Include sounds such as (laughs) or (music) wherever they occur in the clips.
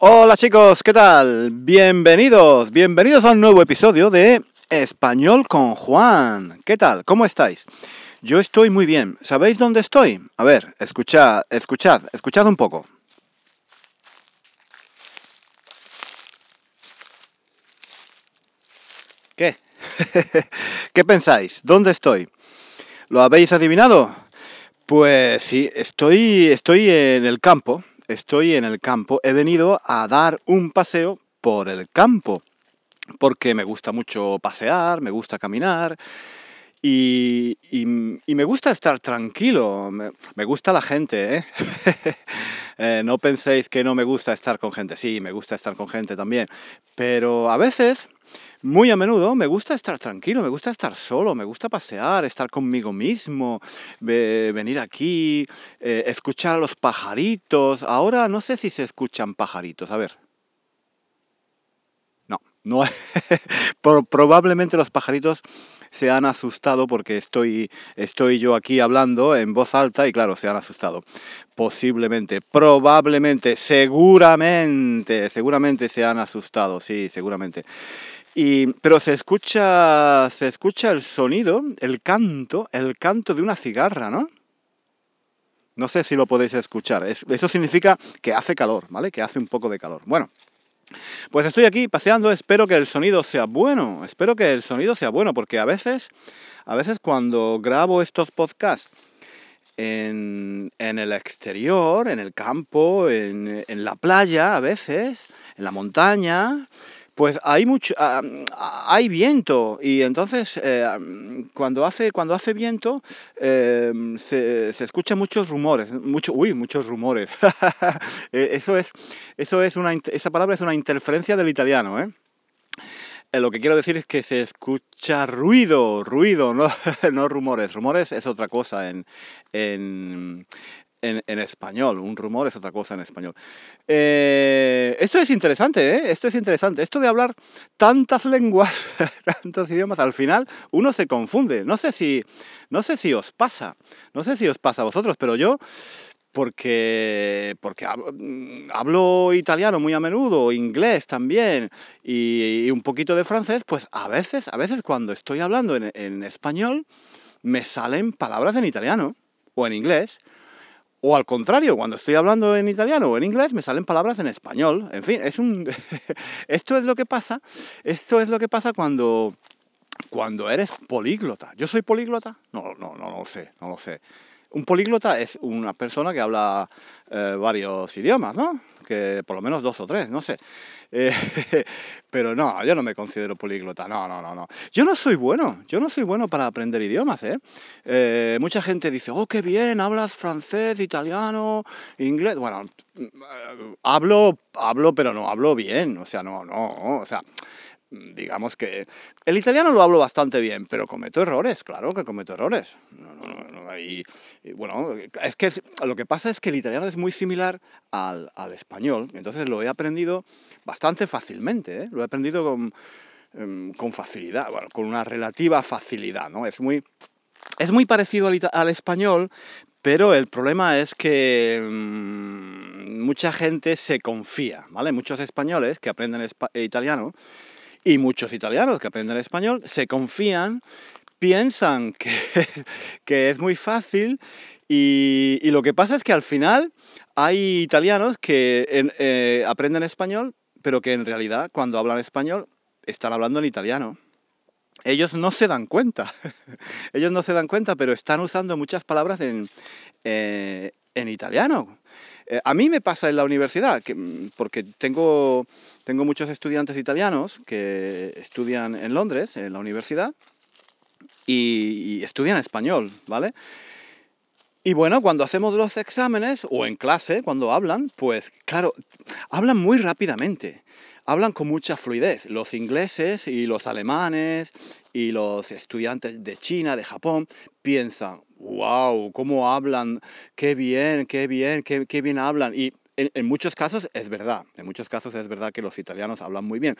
Hola chicos, ¿qué tal? Bienvenidos, bienvenidos a un nuevo episodio de Español con Juan. ¿Qué tal? ¿Cómo estáis? Yo estoy muy bien. ¿Sabéis dónde estoy? A ver, escuchad, escuchad, escuchad un poco. ¿Qué? (laughs) ¿Qué pensáis? ¿Dónde estoy? ¿Lo habéis adivinado? Pues sí, estoy, estoy en el campo, estoy en el campo. He venido a dar un paseo por el campo, porque me gusta mucho pasear, me gusta caminar y, y- me gusta estar tranquilo, me, me gusta la gente, ¿eh? (laughs) Eh, No penséis que no me gusta estar con gente, sí, me gusta estar con gente también, pero a veces, muy a menudo, me gusta estar tranquilo, me gusta estar solo, me gusta pasear, estar conmigo mismo, ve- venir aquí, eh, escuchar a los pajaritos. Ahora no sé si se escuchan pajaritos, a ver. No, no. (laughs) Pro- probablemente los pajaritos se han asustado porque estoy, estoy yo aquí hablando en voz alta y claro, se han asustado. Posiblemente, probablemente, seguramente, seguramente se han asustado, sí, seguramente. Y, pero se escucha, se escucha el sonido, el canto, el canto de una cigarra, ¿no? No sé si lo podéis escuchar. Es- eso significa que hace calor, ¿vale? Que hace un poco de calor. Bueno, pues estoy aquí paseando, espero que el sonido sea bueno, espero que el sonido sea bueno, porque a veces, a veces cuando grabo estos podcasts en, el exterior, en el campo, en la playa, a veces, en la montaña, pues hay mucho, ah, ah, hay viento y entonces eh, cuando hace cuando hace viento eh, se, se escuchan muchos rumores, mucho, uy, muchos rumores. (laughs) Eh, Eso es, eso es una, esa palabra es una interferencia del italiano, ¿eh? Eh, Lo que quiero decir es que se escucha ruido, ruido, no, (laughs) no rumores. Rumores es otra cosa en, en, español. Un rumor es otra cosa en español. Eh, esto es interesante, ¿eh? Esto es interesante. Esto de hablar tantas lenguas, (laughs) tantos idiomas, al final uno se confunde. No sé si, no sé si os pasa, no sé si os pasa a vosotros, pero yo porque, porque mm, hablo italiano muy a menudo, inglés también, y, y un poquito de francés, pues a veces, a veces cuando estoy hablando en, en español, me salen palabras en italiano o en inglés, o al contrario, cuando estoy hablando en italiano o en inglés, me salen palabras en español. En fin, es un (laughs) esto es lo que pasa, esto es lo que pasa cuando cuando eres políglota. ¿Yo soy políglota? No, no, no lo sé, no lo sé. Un políglota es una persona que habla eh, varios idiomas, ¿no? Que por lo menos dos o tres, no sé. Eh, (laughs) pero no, yo no me considero políglota, no, no, no, no. Yo no soy bueno, yo no soy bueno para aprender idiomas, ¿eh? Eh, mucha gente dice, oh, qué bien, hablas francés, italiano, inglés. Bueno, mm, hablo, hablo, pero no hablo bien, o sea, no, no, o sea, digamos que el italiano lo hablo bastante bien, pero cometo errores, claro que cometo errores. No, no, y, y bueno, es que es- lo que pasa es que el italiano es muy similar al, español, entonces lo he aprendido bastante fácilmente, ¿eh? Lo he aprendido con, em, con facilidad, bueno, con una relativa facilidad, ¿no? Es muy, es muy parecido al, español, pero el problema es que mm, mucha gente se confía, ¿vale? Muchos españoles que aprenden italiano y muchos italianos que aprenden español se confían, piensan (laughs) que, es muy fácil y, lo que pasa es que al final hay italianos que eh, aprenden español, pero que en realidad cuando hablan español están hablando en italiano. Ellos no se dan cuenta, (laughs) ellos no se dan cuenta, pero están usando muchas palabras en, eh, italiano. Eh, a mí me pasa en la universidad, mm, porque tengo muchos estudiantes italianos que estudian en Londres, en la universidad, y, estudian español, ¿vale? Y bueno, cuando hacemos los exámenes o en clase, cuando hablan, pues claro, hablan muy rápidamente, hablan con mucha fluidez. Los ingleses y los alemanes y los estudiantes de China, de Japón, piensan, wow, cómo hablan, qué bien, qué bien, qué, qué bien hablan. Y en, en muchos casos es verdad, en muchos casos es verdad que los italianos hablan muy bien.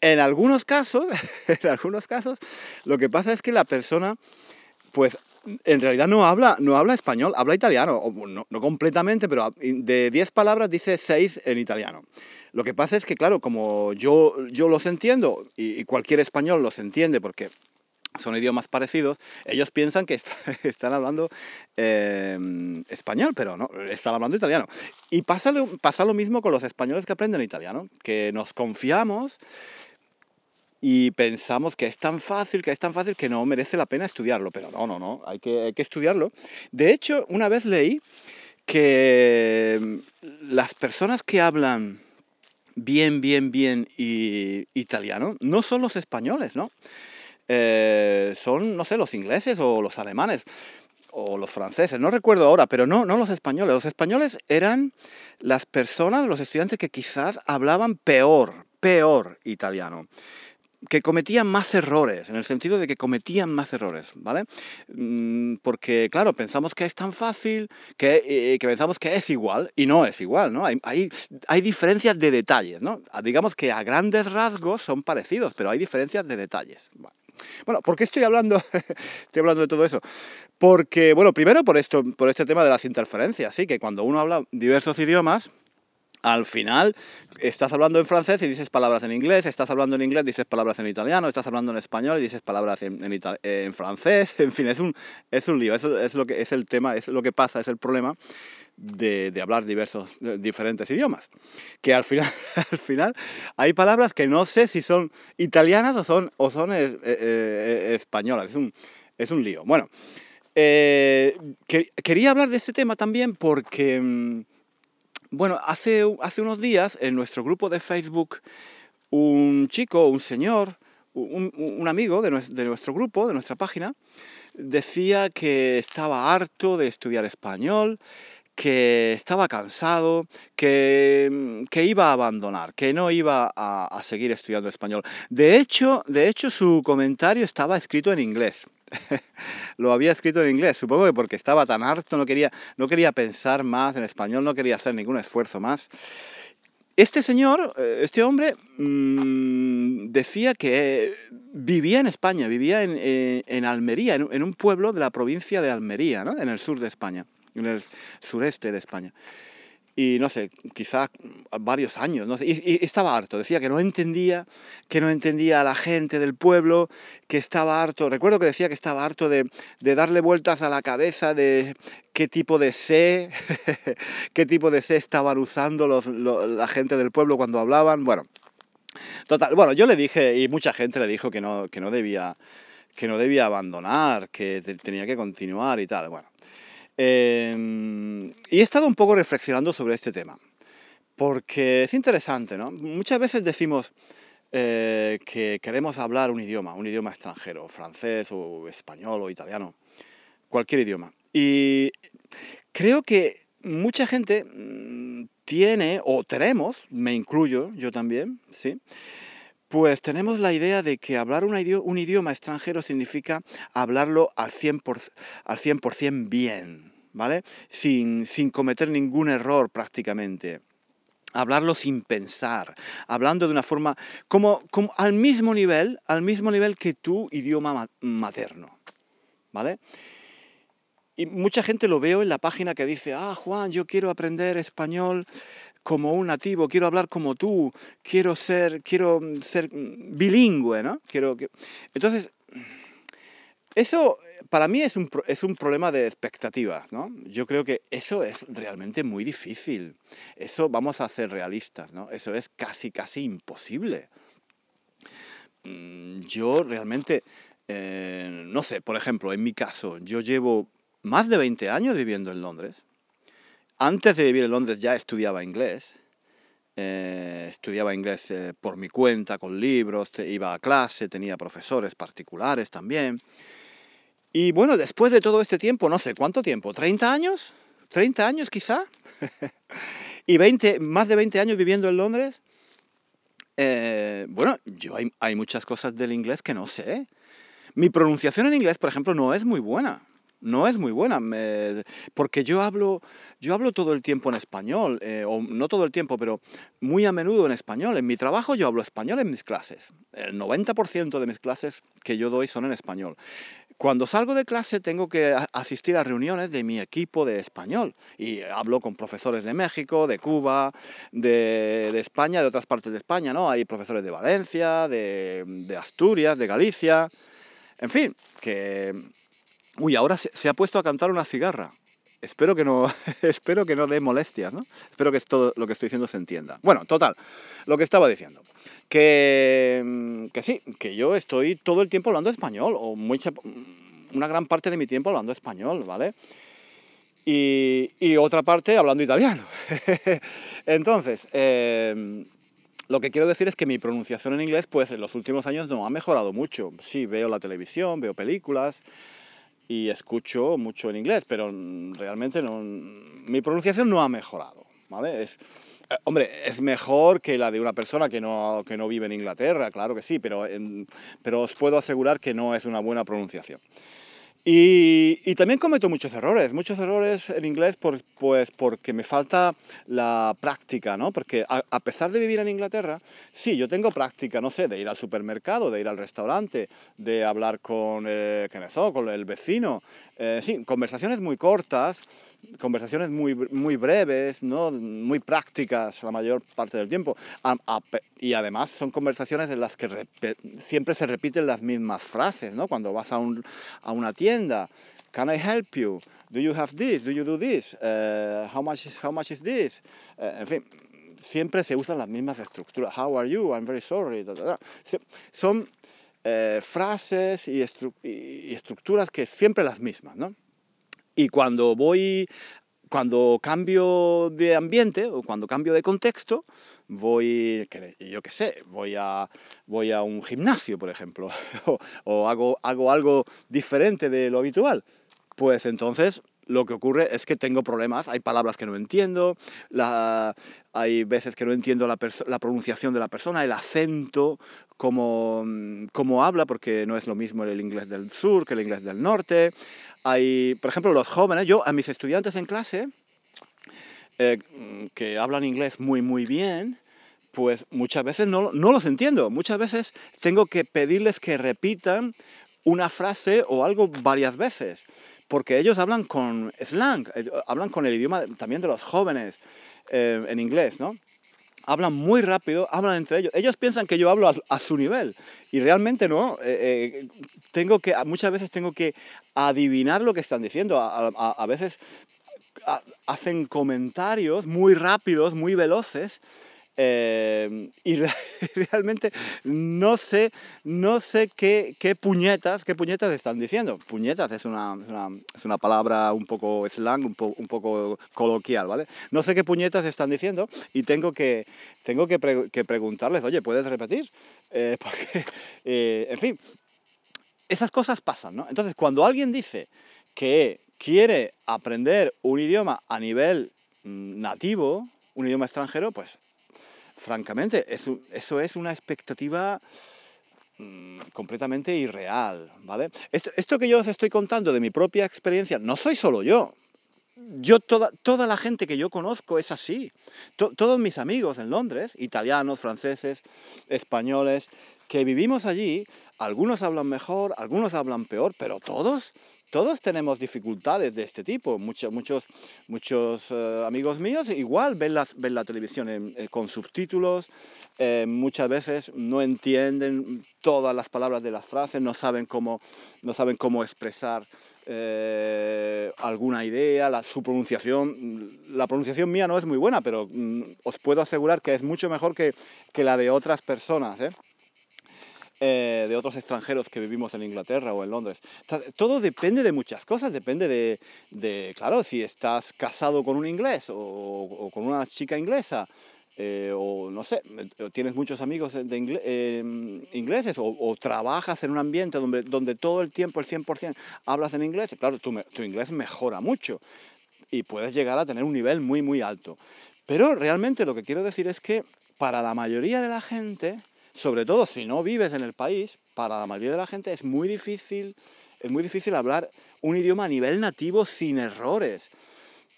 En algunos casos, (laughs) en algunos casos, lo que pasa es que la persona pues en realidad no habla, no habla español, habla italiano, no, completamente, pero de 10 palabras dice 6 en italiano. Lo que pasa es que, claro, como yo, los entiendo, y, cualquier español los entiende porque son idiomas parecidos, ellos piensan que (laughs) están hablando eh, español, pero no, están hablando italiano. Y pasa lo mismo con los españoles que aprenden italiano, que nos confiamos y pensamos que es tan fácil, que es tan fácil que no merece la pena estudiarlo, pero no, no, no, hay que, estudiarlo. De hecho, una vez leí que las personas que hablan bien, bien, bien italiano no son los españoles, ¿no? Eh, son, no sé, los ingleses o los alemanes o los franceses, no recuerdo ahora, pero no, no los españoles. Los españoles eran las personas, los estudiantes que quizás hablaban peor, peor italiano que cometían más errores, en el sentido de que cometían más errores, ¿vale? Mm, porque, claro, pensamos que es tan fácil, que, eh, que pensamos que es igual, y no es igual, ¿no? Hay, hay, hay, diferencias de detalles, ¿no? Digamos que a grandes rasgos son parecidos, pero hay diferencias de detalles. Bueno, ¿por qué estoy hablando, (laughs) estoy hablando de todo eso? Porque, bueno, primero por esto, por este tema de las interferencias, sí, que cuando uno habla diversos idiomas, al final estás hablando en francés y dices palabras en inglés, estás hablando en inglés, dices palabras en italiano, estás hablando en español y dices palabras en, en, francés, (laughs) en fin, es un, es un lío, eso es lo que es el tema, es lo que pasa, es el problema de, de hablar diversos, diferentes idiomas. Que al final, (laughs) al final hay palabras que no sé si son italianas o son, o son eh, eh, eh, españolas, es un, es un lío. Bueno, quería hablar de este tema también porque mm, bueno, hace, unos días en nuestro grupo de Facebook, un chico, un señor, un, amigo de, nuestro grupo, de nuestra página, decía que estaba harto de estudiar español, que estaba cansado, que, que, iba a abandonar, que no iba a, a, seguir estudiando español. De hecho, de hecho, su comentario estaba escrito en inglés. (laughs) lo había escrito en inglés, supongo que porque estaba tan harto, no quería, no quería pensar más en español, no quería hacer ningún esfuerzo más. Este señor, eh, este hombre, mm, decía que vivía en España, vivía en, eh, en Almería, en, un pueblo de la provincia de Almería, en el sur de España, en el sureste de España y no sé, quizás varios años, no sé, y, estaba harto, decía que no entendía, que no entendía a la gente del pueblo, que estaba harto, recuerdo que decía que estaba harto de, darle vueltas a la cabeza de qué tipo de C, (laughs) qué tipo de C estaban usando los, la gente del pueblo cuando hablaban, bueno, total, bueno, yo le dije, y mucha gente le dijo que no, que no debía que no debía abandonar, que tenía que continuar y tal, bueno. Em, y he estado un poco reflexionando sobre este tema, porque es interesante, ¿no? Muchas veces decimos eh, que queremos hablar un idioma, un idioma extranjero, francés o español o italiano, cualquier idioma. Y creo que mucha gente mm, tiene, o tenemos, me incluyo yo también, ¿sí? Pues tenemos la idea de que hablar un idioma, extranjero significa hablarlo al 100%, al 100 bien, ¿vale? Sin, sin cometer ningún error prácticamente hablarlo sin pensar, hablando de una forma como, como, al mismo nivel, al mismo nivel que tu idioma materno, ¿vale? Y mucha gente lo veo en la página que dice, ah, Juan, yo quiero aprender español como un nativo, quiero hablar como tú, quiero ser, quiero ser bilingüe, ¿no? Quiero que... Entonces, eso para mí es un, es un problema de expectativas, ¿no? Yo creo que eso es realmente muy difícil. Eso vamos a ser realistas, ¿no? Eso es casi, casi imposible. Mm, yo realmente, eh, no sé, por ejemplo, en mi caso, yo llevo más de 20 años viviendo en Londres antes de vivir en Londres ya estudiaba inglés. Eh, estudiaba inglés eh, por mi cuenta, con libros, iba a clase, tenía profesores particulares también. Y bueno, después de todo este tiempo, no sé cuánto tiempo, ¿30 años? ¿30 años quizá? (laughs) y 20, más de 20 años viviendo en Londres. Eh, bueno, yo hay, hay muchas cosas del inglés que no sé. Mi pronunciación en inglés, por ejemplo, no es muy buena no es muy buena, porque yo hablo, yo hablo todo el tiempo en español, eh, o no todo el tiempo, pero muy a menudo en español. En mi trabajo yo hablo español en mis clases. El 90% de mis clases que yo doy son en español. Cuando salgo de clase tengo que asistir a reuniones de mi equipo de español y hablo con profesores de México, de Cuba, de, España, de otras partes de España, ¿no? Hay profesores de Valencia, de, de Asturias, de Galicia, en fin, que... Uy, ahora se, ha puesto a cantar una cigarra. Espero que no, (laughs) espero que no dé molestias, ¿no? Espero que todo lo que estoy diciendo se entienda. Bueno, total, lo que estaba diciendo. Que, mm, que sí, que yo estoy todo el tiempo hablando español, o mucha, una gran parte de mi tiempo hablando español, ¿vale? Y, y otra parte hablando italiano. (laughs) Entonces, eh, lo que quiero decir es que mi pronunciación en inglés, pues en los últimos años no ha mejorado mucho. Sí, veo la televisión, veo películas y escucho mucho en inglés, pero realmente no, mi pronunciación no ha mejorado, ¿vale? Es, eh, hombre, es mejor que la de una persona que no, que no vive en Inglaterra, claro que sí, pero, pero os puedo asegurar que no es una buena pronunciación. Y, también cometo muchos errores, muchos errores en inglés pues porque me falta la práctica, ¿no? Porque a, pesar de vivir en Inglaterra, sí, yo tengo práctica, no sé, de ir al supermercado, de ir al restaurante, de hablar con, eh, con el vecino, eh, sí, conversaciones muy cortas, conversaciones muy, muy breves, ¿no? muy prácticas la mayor parte del tiempo. y además son conversaciones en las que siempre se repiten las mismas frases, ¿no? Cuando vas a, un, a una tienda, Can I help you? Do you have this? Do you do this? Uh, how, much is, how much is this? Uh, en fin, siempre se usan las mismas estructuras. How are you? I'm very sorry. Son eh, frases y, y estructuras que siempre las mismas, ¿no? Y cuando voy, cuando cambio de ambiente o cuando cambio de contexto, voy, yo qué sé, voy a, voy a un gimnasio, por ejemplo, (laughs) o, hago, hago algo diferente de lo habitual, pues entonces lo que ocurre es que tengo problemas, hay palabras que no entiendo, hay veces que no entiendo la, la, pronunciación de la persona, el acento, cómo, cómo habla, porque no es lo mismo el inglés del sur que el inglés del norte, hay, por ejemplo, los jóvenes, yo a mis estudiantes en clase, eh, que hablan inglés muy, muy bien, pues muchas veces no, no los entiendo. Muchas veces tengo que pedirles que repitan una frase o algo varias veces, porque ellos hablan con slang, eh, hablan con el idioma también de los jóvenes eh, en inglés, ¿no? Hablan muy rápido, hablan entre ellos. Ellos piensan que yo hablo a, su nivel y realmente no. Eh, eh, tengo que, muchas veces tengo que adivinar lo que están diciendo. a veces hacen comentarios muy rápidos, muy veloces eh, y (laughs) realmente no sé, no sé qué, puñetas, qué puñetas están diciendo. Puñetas es una, es una, palabra un poco slang, un, un, poco coloquial, ¿vale? No sé qué puñetas están diciendo y tengo que, tengo que, preguntarles, oye, ¿puedes repetir? Eh, (laughs) porque, eh, en fin, esas cosas pasan, ¿no? Entonces, cuando alguien dice que quiere aprender un idioma a nivel mm, nativo, un idioma extranjero, pues francamente, eso, es una expectativa mm, completamente irreal, ¿vale? Esto, que yo os estoy contando de mi propia experiencia, no soy solo yo. Yo, toda, toda la gente que yo conozco es así. todos mis amigos en Londres, italianos, franceses, españoles, que vivimos allí, algunos hablan mejor, algunos hablan peor, pero todos todos tenemos dificultades de este tipo. Muchos, muchos, muchos eh, amigos míos igual ven, ven la televisión eh, con subtítulos, eh, muchas veces no entienden todas las palabras de las frases, no saben cómo, no saben cómo expresar alguna idea, la, su pronunciación. La pronunciación mía no es muy buena, pero mm, os puedo asegurar que es mucho mejor que, que la de otras personas. Eh, de otros extranjeros que vivimos en Inglaterra o en Londres. todo depende de muchas cosas, depende de, claro, si estás casado con un inglés o, con una chica inglesa. Eh, o no sé, tienes muchos amigos de eh, ingleses o, trabajas en un ambiente donde, donde todo el tiempo, el 100%, hablas en inglés, claro, tu, tu inglés mejora mucho y puedes llegar a tener un nivel muy, muy alto. Pero realmente lo que quiero decir es que para la mayoría de la gente, sobre todo si no vives en el país, para la mayoría de la gente es muy difícil, es muy difícil hablar un idioma a nivel nativo sin errores.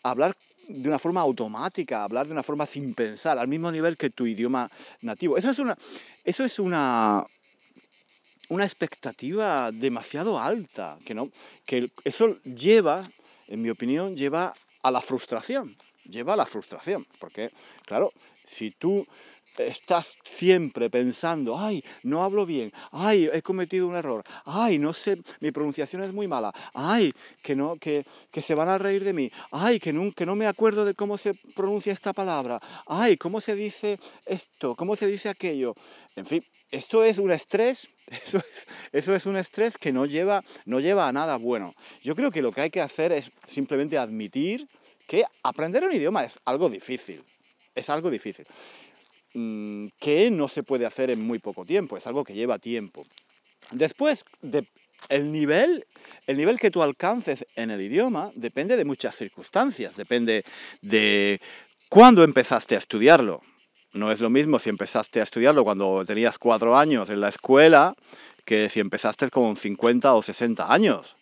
Hablar de una forma automática, hablar de una forma sin pensar, al mismo nivel que tu idioma nativo. Eso es una, eso es una, una expectativa demasiado alta, que no, que eso lleva, en mi opinión, lleva a la frustración, lleva a la frustración, porque claro, si tú estás siempre pensando, ay, no hablo bien, ay, he cometido un error, ay, no sé, mi pronunciación es muy mala, ay, que no, que, que se van a reír de mí, ay, que no, que no me acuerdo de cómo se pronuncia esta palabra, ay, cómo se dice esto, cómo se dice aquello. En fin, esto es un estrés, (laughs) eso es, eso es un estrés que no lleva, no lleva a nada bueno. Yo creo que lo que hay que hacer es simplemente admitir que aprender un idioma es algo difícil, es algo difícil. Mm, que no se puede hacer en muy poco tiempo, es algo que lleva tiempo. Después, el, nivel, el nivel que tú alcances en el idioma depende de muchas circunstancias, depende de cuándo empezaste a estudiarlo. No es lo mismo si empezaste a estudiarlo cuando tenías cuatro años en la escuela que si empezaste con 50 o 60 años.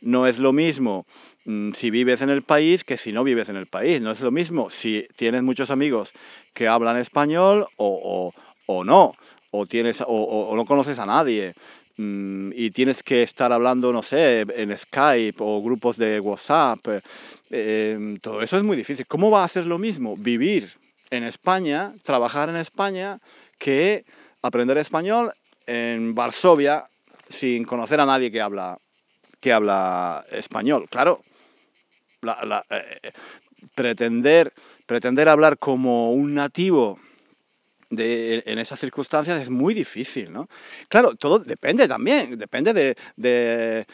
No es lo mismo mm, si vives en el país que si no vives en el país. No es lo mismo si tienes muchos amigos que hablan español o, no, o, tienes, o, no conoces a nadie mm, y tienes que estar hablando, no sé, en Skype o grupos de WhatsApp. Eh, todo eso es muy difícil. ¿Cómo va a ser lo mismo vivir en España, trabajar en España, que aprender español en Varsovia sin conocer a nadie que habla, que habla español? Claro, eh, pretender pretender hablar como un nativo de, en esas circunstancias es muy difícil, ¿no? Claro, todo depende también, depende de,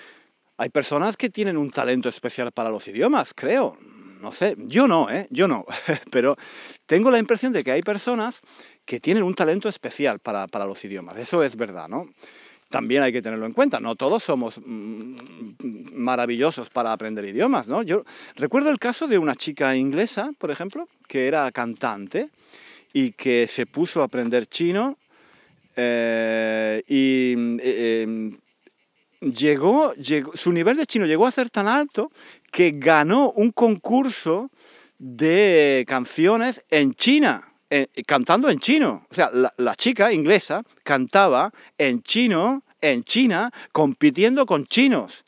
Hay personas que tienen un talento especial para los idiomas, creo. No sé, yo no, ¿eh? Yo no. (laughs) Pero tengo la impresión de que hay personas que tienen un talento especial para, para los idiomas. Eso es verdad, ¿no? También hay que tenerlo en cuenta. No todos somos mm, maravillosos para aprender idiomas, ¿no? Yo recuerdo el caso de una chica inglesa, por ejemplo, que era cantante y que se puso a aprender chino eh, y eh, em, llegó, su nivel de chino llegó a ser tan alto que ganó un concurso de canciones en China. Eh, cantando en chino. O sea, la, chica inglesa cantaba en chino, en China, compitiendo con chinos,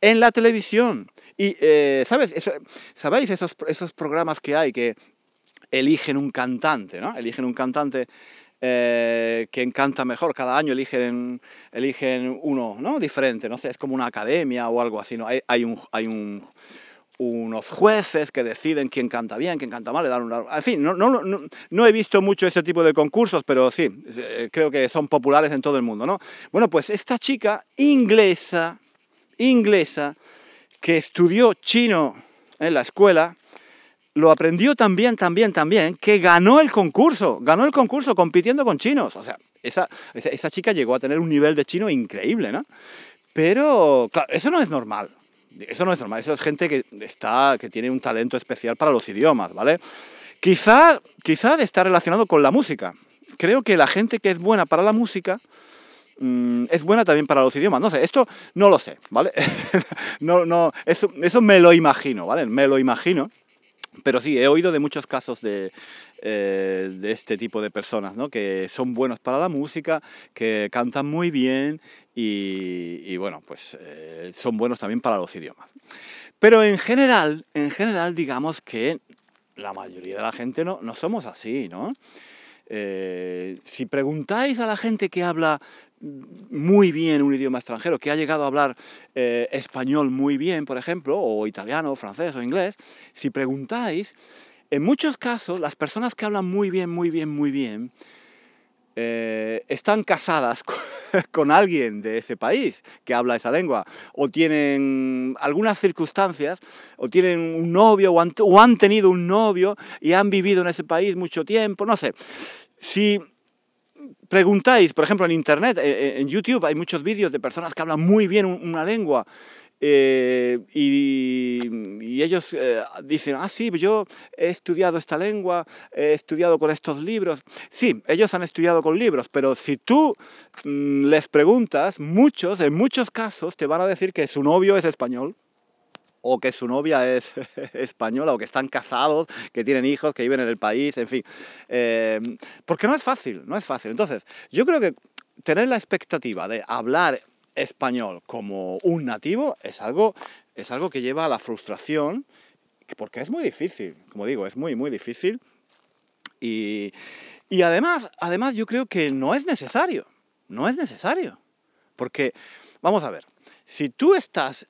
en la televisión. Y, eh, ¿sabes? ¿Sabéis esos, esos programas que hay que eligen un cantante, ¿no? Eligen un cantante eh, que encanta mejor. Cada año eligen, eligen uno, ¿no? Diferente, no sé, es como una academia o algo así, ¿no? Hay, hay, un, hay un, unos jueces que deciden quién canta bien, quién canta mal, le dan una... En no, no, no, no, he visto mucho ese tipo de concursos, pero sí, eh, creo que son populares en todo el mundo, ¿no? Bueno, pues esta chica inglesa, inglesa, que estudió chino en la escuela, lo aprendió también, también, también, que ganó el concurso, ganó el concurso compitiendo con chinos. O sea, esa, esa, esa chica llegó a tener un nivel de chino increíble, ¿no? Pero, claro, eso no es normal. Eso no es normal, eso es gente que, está, que tiene un talento especial para los idiomas, ¿vale? Quizá, quizá está relacionado con la música. Creo que la gente que es buena para la música mm, es buena también para los idiomas. No sé, esto no lo sé, ¿vale? (laughs) no, no, eso, eso me lo imagino, ¿vale? Me lo imagino. Pero sí, he oído de muchos casos de, eh, de este tipo de personas, ¿no? Que son buenos para la música, que cantan muy bien y, bueno, pues eh, son buenos también para los idiomas. Pero en general, en general, digamos que la mayoría de la gente no, no somos así, ¿no? Eh, si preguntáis a la gente que habla muy bien un idioma extranjero, que ha llegado a hablar eh, español muy bien, por ejemplo, o italiano, francés o inglés, si preguntáis, en muchos casos las personas que hablan muy bien, muy bien, muy bien, eh, están casadas (laughs) (laughs) con, alguien de ese país que habla esa lengua, o tienen algunas circunstancias, o tienen un novio, o han, tenido un novio y han vivido en ese país mucho tiempo, no sé. Si preguntáis, por ejemplo, en Internet, eh, eh, en YouTube hay muchos vídeos de personas que hablan muy bien una lengua eh, y, ellos dicen, ah, sí, yo he estudiado esta lengua, he estudiado con estos libros. Sí, ellos han estudiado con libros, pero si tú mm, les preguntas, muchos, en muchos casos, te van a decir que su novio es español o que su novia es (laughs) española, o que están casados, que tienen hijos, que viven en el país, en fin. Eh, porque no es fácil, no es fácil. Entonces, yo creo que tener la expectativa de hablar español como un nativo es algo, es algo que lleva a la frustración, porque es muy difícil, como digo, es muy, muy difícil. Y, y además, además yo creo que no es necesario, no es necesario. Porque, vamos a ver, si tú estás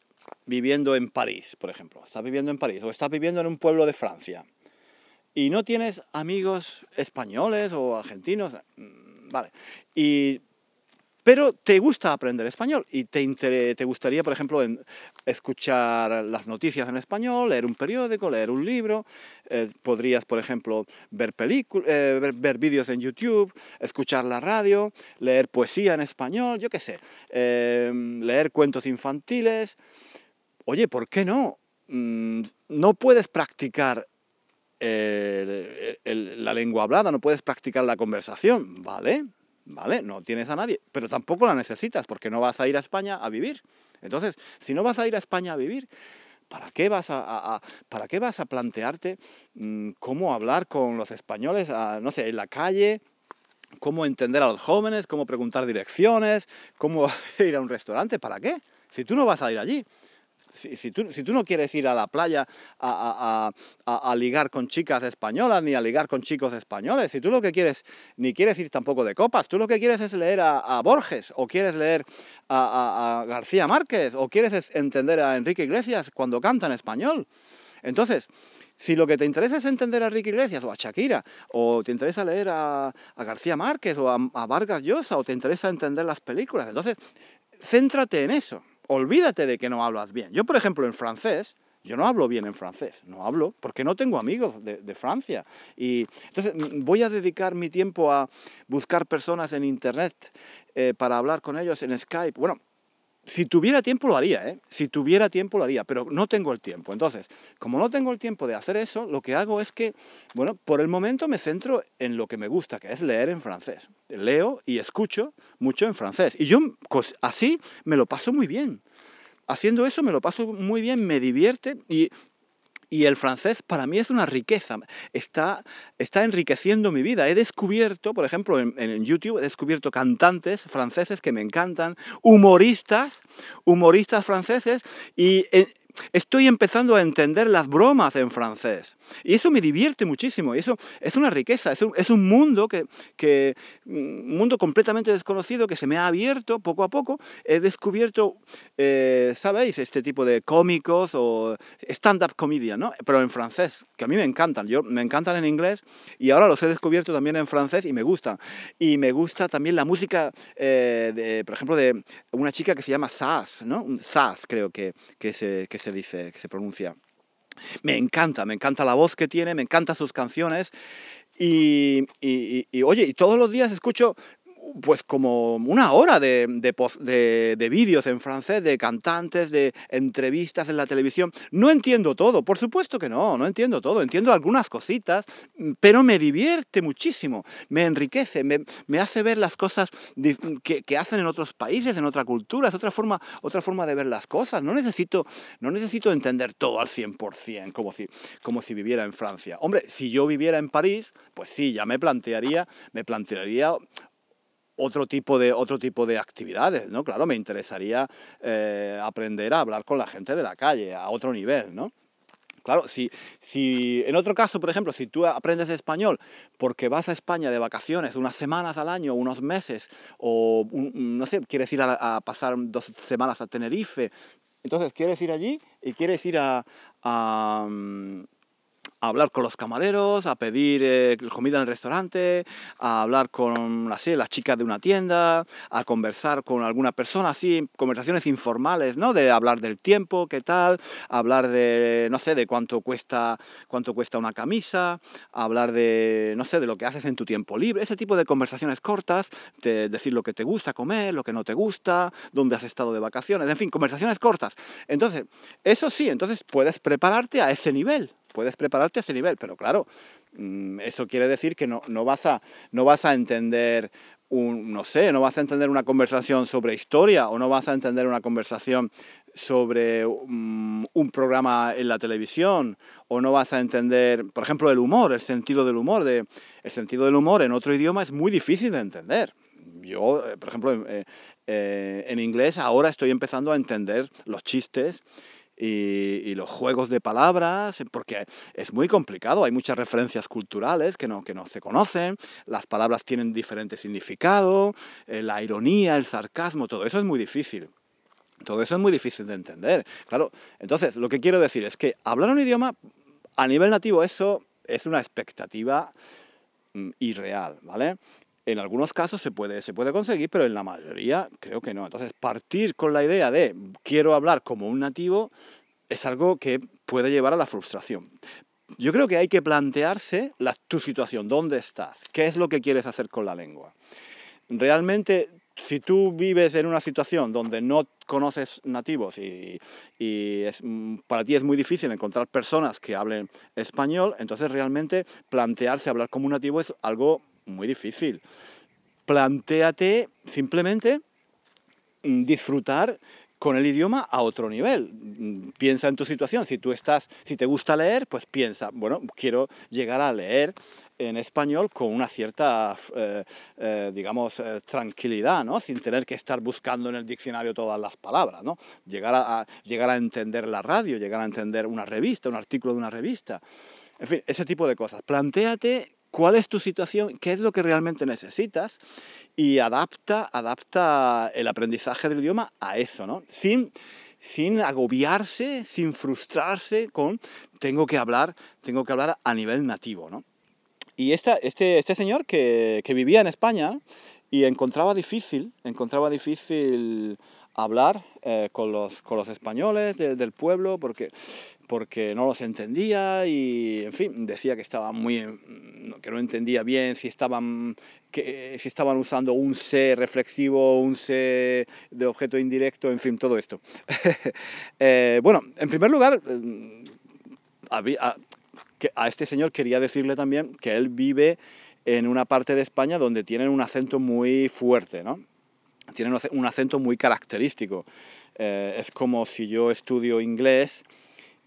viviendo en París, por ejemplo, estás viviendo en París o estás viviendo en un pueblo de Francia y no tienes amigos españoles o argentinos, mm, vale, y pero te gusta aprender español y te, te gustaría, por ejemplo, escuchar las noticias en español, leer un periódico, leer un libro, eh, podrías, por ejemplo, ver, eh, ver, vídeos en YouTube, escuchar la radio, leer poesía en español, yo qué sé, em, leer cuentos infantiles. Oye, ¿por qué no? Mm, no puedes practicar la lengua hablada, no puedes practicar la conversación, ¿vale? ¿Vale? No tienes a nadie, pero tampoco la necesitas porque no vas a ir a España a vivir. Entonces, si no vas a ir a España a vivir, ¿para qué vas a, ¿para qué vas a plantearte mm, cómo hablar con los españoles, no sé, en la calle? cómo entender a los jóvenes, cómo preguntar direcciones, cómo (laughs) ir a un restaurante, ¿para qué? Si tú no vas a ir allí si, tú, si, no quieres ir a la playa a, a, ligar con chicas españolas ni a ligar con chicos españoles, si tú lo que quieres, ni quieres ir tampoco de copas, tú lo que quieres es leer a, Borges o quieres leer a, García Márquez o quieres entender a Enrique Iglesias cuando canta en español. Entonces, si lo que te interesa es entender a Enrique Iglesias o a Shakira, o te interesa leer a, García Márquez o a Vargas Llosa, o te interesa entender las películas, entonces céntrate en eso olvídate de que no hablas bien. Yo, por ejemplo, en francés, yo no hablo bien en francés, no hablo, porque no tengo amigos de, Francia. Y entonces mm, voy a dedicar mi tiempo a buscar personas en Internet eh, para hablar con ellos en Skype. Bueno, si tuviera tiempo lo haría, ¿eh? Si tuviera tiempo lo haría, pero no tengo el tiempo. Entonces, como no tengo el tiempo de hacer eso, lo que hago es que, bueno, por el momento me centro en lo que me gusta, que es leer en francés. Leo y escucho mucho en francés. Y yo pues, así me lo paso muy bien. Haciendo eso me lo paso muy bien, me divierte y y el francés para mí es una riqueza, está, está enriqueciendo mi vida. He descubierto, por ejemplo, en, YouTube, he descubierto cantantes franceses que me encantan, humoristas, humoristas franceses, y eh, estoy empezando a entender las bromas en francés. Y eso me divierte muchísimo, y eso es una riqueza, es un, es un mundo que, que, un mundo completamente desconocido que se me ha abierto poco a poco. He descubierto, eh, ¿sabéis? Este tipo de cómicos o stand-up comedian, ¿no? Pero en francés, que a mí me encantan. Yo me encantan en inglés y ahora los he descubierto también en francés y me gustan. Y me gusta también la música, eh, de, por ejemplo, de una chica que se llama Sass, ¿no? Sass creo que, que, se, que se dice, que se pronuncia. Me encanta, me encanta la voz que tiene, me encantan sus canciones. Y, y, oye, y todos los días escucho pues como una hora de, de, de, vídeos en francés, de cantantes, de entrevistas en la televisión. No entiendo todo, por supuesto que no, no entiendo todo, entiendo algunas cositas, pero me divierte muchísimo, me enriquece, me, hace ver las cosas que, hacen en otros países, en otra cultura, es otra forma, otra forma de ver las cosas. No necesito, no necesito entender todo al 100%, como si, como si viviera en Francia. Hombre, si yo viviera en París, pues sí, ya me plantearía, me plantearía otro tipo de otro tipo de actividades, ¿no? Claro, me interesaría eh, aprender a hablar con la gente de la calle a otro nivel, ¿no? Claro, si, si en otro caso, por ejemplo, si tú aprendes español porque vas a España de vacaciones unas semanas al año, unos meses, o no sé, quieres ir a, pasar dos semanas a Tenerife, entonces quieres ir allí y quieres ir a, a hablar con los camareros, a pedir eh, comida en el restaurante, a hablar con así, las chicas de una tienda, a conversar con alguna persona, así, conversaciones informales, ¿no? De hablar del tiempo, qué tal, hablar de, no sé, de cuánto cuesta, cuánto cuesta una camisa, hablar de, no sé, de lo que haces en tu tiempo libre, ese tipo de conversaciones cortas, de decir lo que te gusta comer, lo que no te gusta, dónde has estado de vacaciones, en fin, conversaciones cortas. Entonces, eso sí, entonces puedes prepararte a ese nivel puedes prepararte a ese nivel, pero claro, mm, eso quiere decir que no, vas, a, no vas a entender un, no sé, no vas a entender una conversación sobre historia o no vas a entender una conversación sobre mm, un programa en la televisión o no vas a entender, por ejemplo, el humor, el sentido del humor. De, el sentido del humor en otro idioma es muy difícil de entender. Yo, eh, por ejemplo, eh, eh, en inglés ahora estoy empezando a entender los chistes y, los juegos de palabras, porque es muy complicado, hay muchas referencias culturales que no, que no se conocen, las palabras tienen diferente significado, la ironía, el sarcasmo, todo eso es muy difícil. Todo eso es muy difícil de entender. Claro, entonces lo que quiero decir es que hablar un idioma a nivel nativo, eso es una expectativa mm, irreal, ¿vale? En algunos casos se puede, se puede conseguir, pero en la mayoría creo que no. Entonces, partir con la idea de quiero hablar como un nativo es algo que puede llevar a la frustración. Yo creo que hay que plantearse la, tu situación, dónde estás, qué es lo que quieres hacer con la lengua. Realmente, si tú vives en una situación donde no conoces nativos y, para ti es muy difícil encontrar personas que hablen español, entonces realmente plantearse hablar como un nativo es algo muy difícil. Plantéate simplemente disfrutar con el idioma a otro nivel. Piensa en tu situación. Si tú estás, si te gusta leer, pues piensa, bueno, quiero llegar a leer en español con una cierta, eh, eh, digamos, eh, tranquilidad, ¿no? Sin tener que estar buscando en el diccionario todas las palabras, ¿no? Llegar a, llegar a entender la radio, llegar a entender una revista, un artículo de una revista. En fin, ese tipo de cosas. Plantéate cuál es tu situación, qué es lo que realmente necesitas y adapta, adapta el aprendizaje del idioma a eso, ¿no? Sin, sin agobiarse, sin frustrarse con tengo que hablar, tengo que hablar a nivel nativo, ¿no? Y esta, este, este señor que, que vivía en España y encontraba difícil, encontraba difícil hablar eh, con, los, con los españoles del pueblo porque, porque no los entendía y, en fin, decía que estaba muy, que no entendía bien si estaban, que, si estaban usando un se reflexivo, un se de objeto indirecto, en fin, todo esto. (laughs) Eh, bueno, en primer lugar, eh, a este señor quería decirle también que él vive en una parte de España donde tienen un acento muy fuerte, ¿no? Tienen un acento muy característico. Eh, es como si yo estudio inglés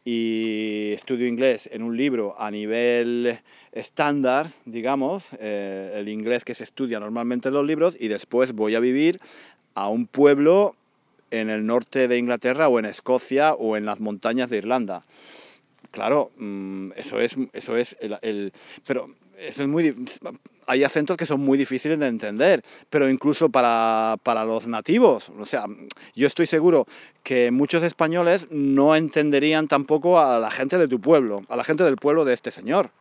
y estudio inglés en un libro a nivel estándar, digamos, eh, el inglés que se estudia normalmente en los libros, y después voy a vivir a un pueblo en el norte de Inglaterra o en Escocia o en las montañas de Irlanda. Claro, mm, eso es, eso es el, pero eso es muy hay acentos que son muy difíciles de entender, pero incluso para, para, los nativos, o sea, yo estoy seguro que muchos españoles no entenderían tampoco a la gente de tu pueblo, a la gente del pueblo de este señor,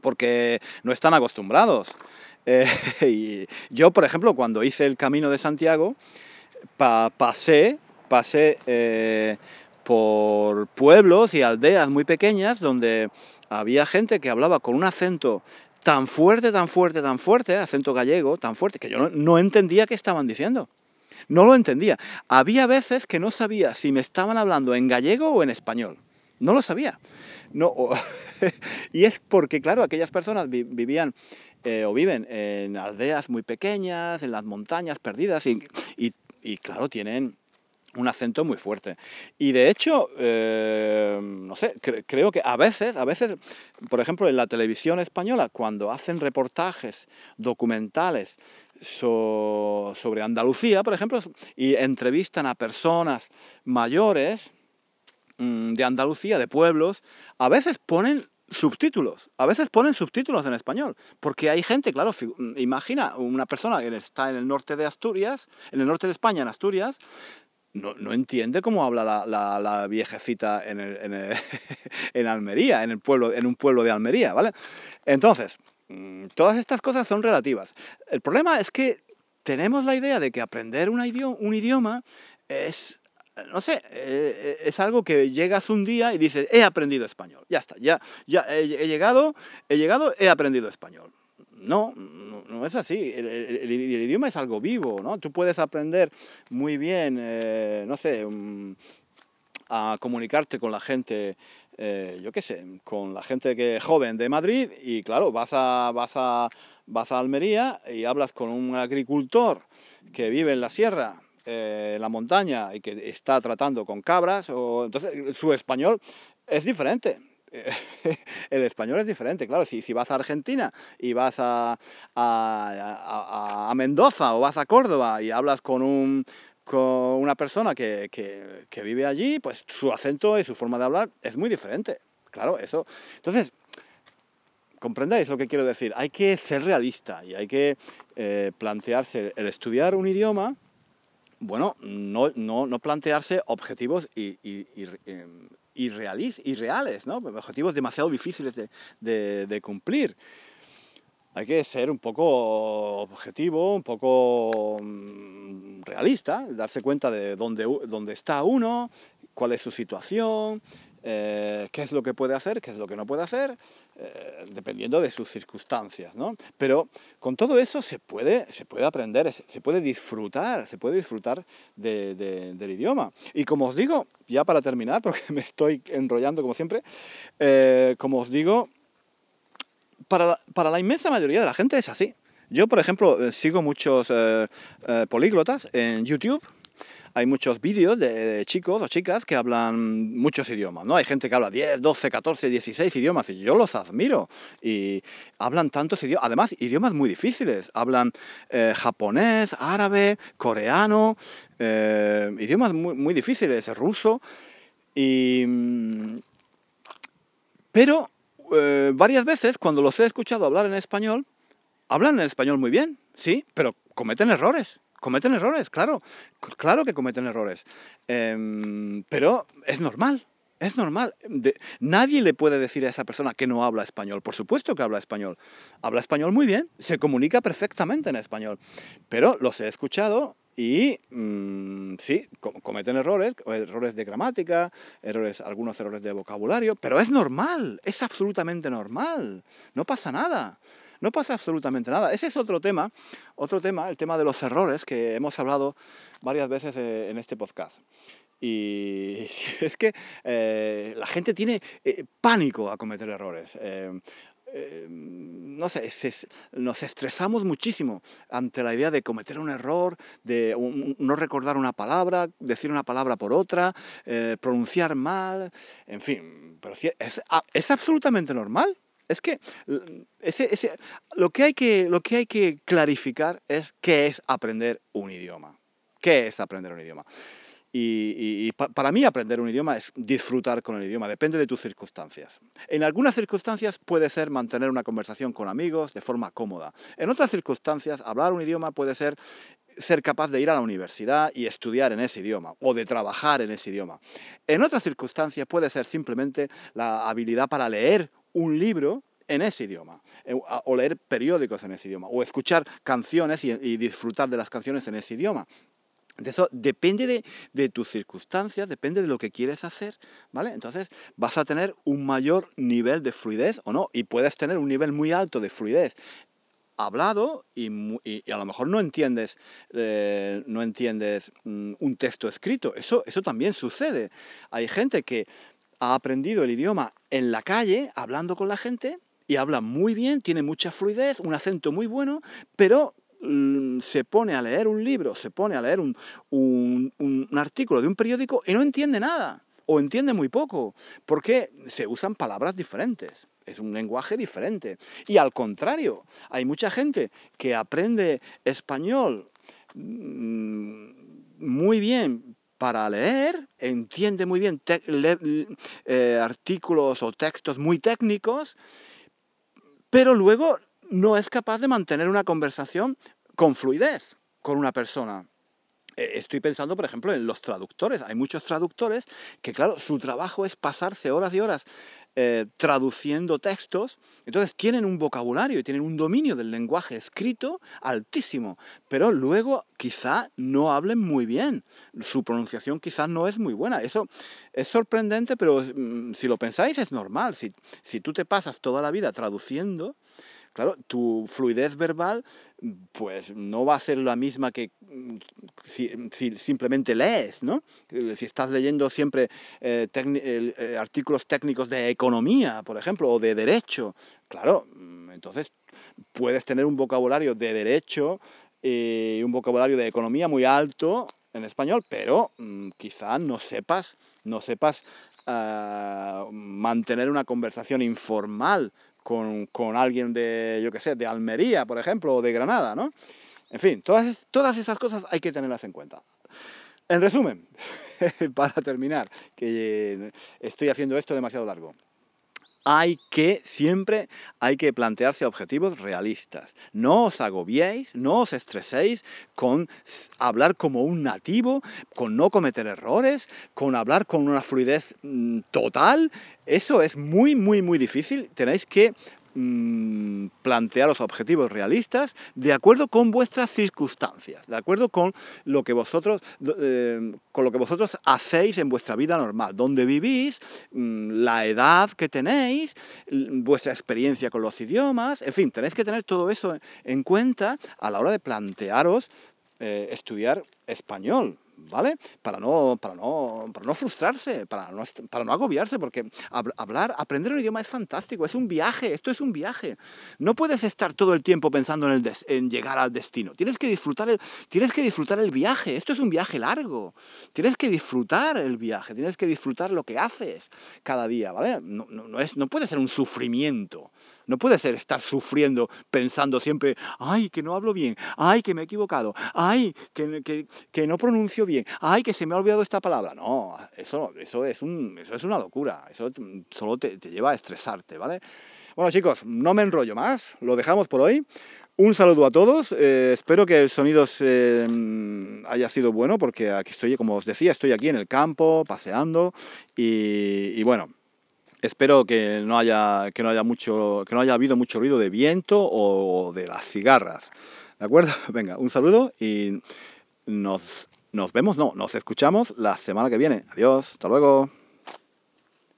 porque no están acostumbrados. (laughs) Eh, y yo, por ejemplo, cuando hice el Camino de Santiago, pasé, pasé eh, por pueblos y aldeas muy pequeñas donde había gente que hablaba con un acento tan fuerte, tan fuerte, tan fuerte, acento gallego, tan fuerte, que yo no, entendía qué estaban diciendo. No lo entendía. Había veces que no sabía si me estaban hablando en gallego o en español. No lo sabía. No, (laughs) y es porque, claro, aquellas personas vivían eh, o viven en aldeas muy pequeñas, en las montañas perdidas, y, y claro, tienen un acento muy fuerte. Y de hecho, eh, no sé, creo que a veces, a veces, por ejemplo, en la televisión española, cuando hacen reportajes documentales sobre Andalucía, por ejemplo, y entrevistan a personas mayores mm, de Andalucía, de pueblos, a veces ponen subtítulos, a veces ponen subtítulos en español, porque hay gente, claro, imagina una persona que está en el norte de Asturias, en el norte de España, en Asturias, no, no, entiende cómo habla la, la, viejecita en, en, (laughs) en, Almería, en, el pueblo, en un pueblo de Almería, ¿vale? Entonces, mm, todas estas cosas son relativas. El problema es que tenemos la idea de que aprender un idioma, un idioma es, no sé, eh, es algo que llegas un día y dices, he aprendido español, ya está, ya, ya he llegado, he llegado, he aprendido español. No, no, es así. El, idioma es algo vivo, ¿no? Tú puedes aprender muy bien, eh, no sé, mm, a comunicarte con la gente, eh, yo qué sé, con la gente que joven de Madrid y claro, vas a, vas a, vas a Almería y hablas con un agricultor que vive en la sierra eh, en la montaña y que está tratando con cabras, o, entonces su español es diferente (laughs) el español es diferente, claro. Si, vas a Argentina y vas a, Mendoza o vas a Córdoba y hablas con un con una persona que, vive allí, pues su acento y su forma de hablar es muy diferente. Claro, eso. Entonces, ¿Comprendáis lo que quiero decir? Hay que ser realista y hay que eh, plantearse el estudiar un idioma, bueno, no, no, no plantearse objetivos y, y, y, em, irreales, ¿no? objetivos demasiado difíciles de, de, de, cumplir. Hay que ser un poco objetivo, un poco mm, realista, darse cuenta de dónde, dónde está uno, cuál es su situación, eh, qué es lo que puede hacer, qué es lo que no puede hacer, eh, dependiendo de sus circunstancias, ¿no? Pero con todo eso se puede, se puede aprender, se puede disfrutar, se puede disfrutar de, de, del idioma. Y como os digo, ya para terminar, (laughs) porque me estoy enrollando como siempre, eh, como os digo, para, para la inmensa mayoría de la gente es así. Yo, por ejemplo, eh, sigo muchos políglotas en YouTube hay muchos vídeos de, chicos o chicas que hablan muchos idiomas, ¿no? Hay gente que habla 10, 12, 14, 16 idiomas y yo los admiro. Y hablan tantos idiomas, además idiomas muy difíciles. Hablan eh, japonés, árabe, coreano, eh, idiomas muy, muy difíciles, ruso. Y... Pero eh, varias veces cuando los he escuchado hablar en español, hablan en español muy bien, sí, pero cometen errores cometen errores, claro, claro que cometen errores, eh, pero es normal. Es normal. Nadie le puede decir a esa persona que no habla español. Por supuesto que habla español. Habla español muy bien, se comunica perfectamente en español. Pero los he escuchado y mmm, sí, cometen errores, errores de gramática, errores, algunos errores de vocabulario, pero es normal, es absolutamente normal. No pasa nada no pasa absolutamente nada. Ese es otro tema, otro tema, el tema de los errores que hemos hablado varias veces eh, en este podcast. Y (laughs) es que eh, la gente tiene eh, pánico a cometer errores. No sé, nos estresamos muchísimo ante la idea de cometer un error, de no recordar una palabra, decir una palabra por otra, pronunciar mal, en fin, pero sí, es, es absolutamente normal. Es que lo, que hay que clarificar es qué es aprender un idioma. ¿Qué es aprender un idioma? Y, y, y pa, para mí aprender un idioma es disfrutar con el idioma, depende de tus circunstancias. En algunas circunstancias puede ser mantener una conversación con amigos de forma cómoda. En otras circunstancias, hablar un idioma puede ser ser capaz de ir a la universidad y estudiar en ese idioma o de trabajar en ese idioma. En otras circunstancias puede ser simplemente la habilidad para leer un libro en ese idioma, eh, o leer periódicos en ese idioma, o escuchar canciones y, disfrutar de las canciones en ese idioma. Eso depende de, tus circunstancias, depende de lo que quieres hacer, ¿vale? Entonces vas a tener un mayor nivel de fluidez o no, y puedes tener un nivel muy alto de fluidez hablado y a lo mejor no entiendes, eh, no entiendes mm, un texto escrito. Eso, eso también sucede. Hay gente que ha aprendido el idioma en la calle, hablando con la gente, y habla muy bien, tiene mucha fluidez, un acento muy bueno, pero mmm, se pone a leer un libro, se pone a leer un, un, artículo de un periódico y no entiende nada, o entiende muy poco, porque se usan palabras diferentes. Es un lenguaje diferente. Y al contrario, hay mucha gente que aprende español mmm, muy bien, para leer, entiende muy bien eh, artículos o textos muy técnicos, pero luego no es capaz de mantener una conversación con fluidez con una persona. Eh, estoy pensando, por ejemplo, en los traductores. Hay muchos traductores que, claro, su trabajo es pasarse horas y horas eh, traduciendo textos, entonces tienen un vocabulario y tienen un dominio del lenguaje escrito altísimo, pero luego quizá no hablen muy bien, su pronunciación quizás no es muy buena. Eso es sorprendente, pero mm, si lo pensáis es normal. Si, si tú te pasas toda la vida traduciendo, claro, tu fluidez verbal pues no va a ser la misma que mm, si, si simplemente lees, ¿no? Si estás leyendo siempre eh, eh, artículos técnicos de economía, por ejemplo, o de derecho, claro, mm, entonces puedes tener un vocabulario de derecho y un vocabulario de economía muy alto en español, pero mmm, quizá no sepas, no sepas eh, mantener una conversación informal con, con, alguien de, yo qué sé, de Almería, por ejemplo, o de Granada, ¿no? En fin, todas, todas esas cosas hay que tenerlas en cuenta. En resumen, (laughs) para terminar, que estoy haciendo esto demasiado largo hay que siempre hay que plantearse objetivos realistas. No os agobiéis, no os estreséis con hablar como un nativo, con no cometer errores, con hablar con una fluidez mm, total. Eso es muy, muy, muy difícil. Tenéis que mmm, plantearos objetivos realistas de acuerdo con vuestras circunstancias, de acuerdo con lo que vosotros, eh, con lo que vosotros hacéis en vuestra vida normal, donde vivís, mmm, la edad que tenéis, vuestra experiencia con los idiomas, en fin, tenéis que tener todo eso en cuenta a la hora de plantearos eh, estudiar español, ¿vale? Para no, para no, para no frustrarse, para no, para no agobiarse, porque hablar, aprender un idioma es fantástico, es un viaje, esto es un viaje. No puedes estar todo el tiempo pensando en, el en llegar al destino. Tienes que, disfrutar el, tienes que disfrutar el viaje, esto es un viaje largo. Tienes que disfrutar el viaje, tienes que disfrutar lo que haces cada día, ¿vale? No, no, es, no puede ser un sufrimiento. No puede ser estar sufriendo pensando siempre, ay, que no hablo bien, ay, que me he equivocado, ay, que, que, no pronuncio bien, ay, que se me ha olvidado esta palabra. No, eso, eso, es, un, es una locura, eso solo te, lleva a estresarte, ¿vale? Bueno chicos, no me enrollo más, lo dejamos por hoy. Un saludo a todos, eh, espero que el sonido haya sido bueno porque aquí estoy, como os decía, estoy aquí en el campo, paseando y, bueno, espero que no haya que no haya mucho que no haya habido mucho ruido de viento o de las cigarras. ¿De acuerdo? (laughs) Venga, un saludo y nos nos vemos, no, nos escuchamos la semana que viene. Adiós, hasta luego.